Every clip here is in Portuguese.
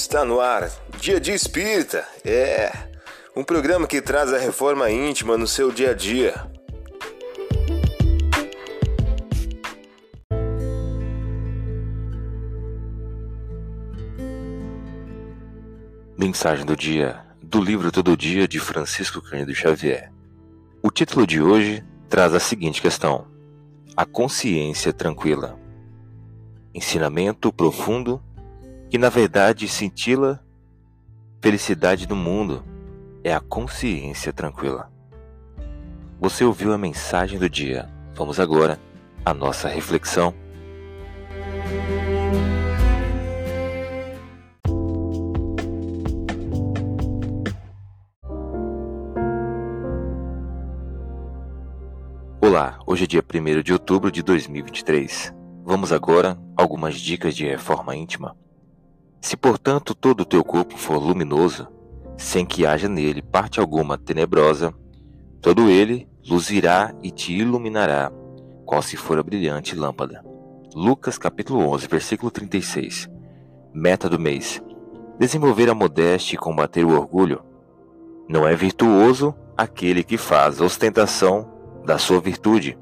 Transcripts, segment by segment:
Está no ar, Dia de Espírita. É um programa que traz a reforma íntima no seu dia a dia. Mensagem do dia do livro Todo Dia de Francisco Cândido Xavier. O título de hoje traz a seguinte questão: A consciência tranquila. Ensinamento profundo que na verdade cintila felicidade do mundo é a consciência tranquila. Você ouviu a mensagem do dia. Vamos agora à nossa reflexão. Olá, hoje é dia 1 de outubro de 2023. Vamos agora algumas dicas de reforma íntima. Se, portanto, todo o teu corpo for luminoso, sem que haja nele parte alguma tenebrosa, todo ele luzirá e te iluminará, qual se for a brilhante lâmpada. Lucas capítulo 11, versículo 36. Meta do mês: desenvolver a modéstia e combater o orgulho. Não é virtuoso aquele que faz ostentação da sua virtude,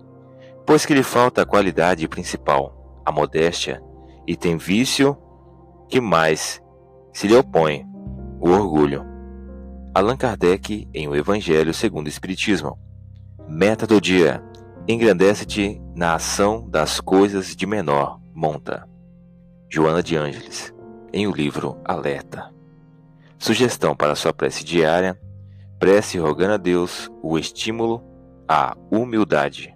pois que lhe falta a qualidade principal, a modéstia, e tem vício que mais se lhe opõe o orgulho. Allan Kardec em O Evangelho segundo o Espiritismo. Meta do dia: engrandece-te na ação das coisas de menor monta. Joana de Ângeles, em o livro Alerta. Sugestão para sua prece diária: prece rogando a Deus o estímulo à humildade.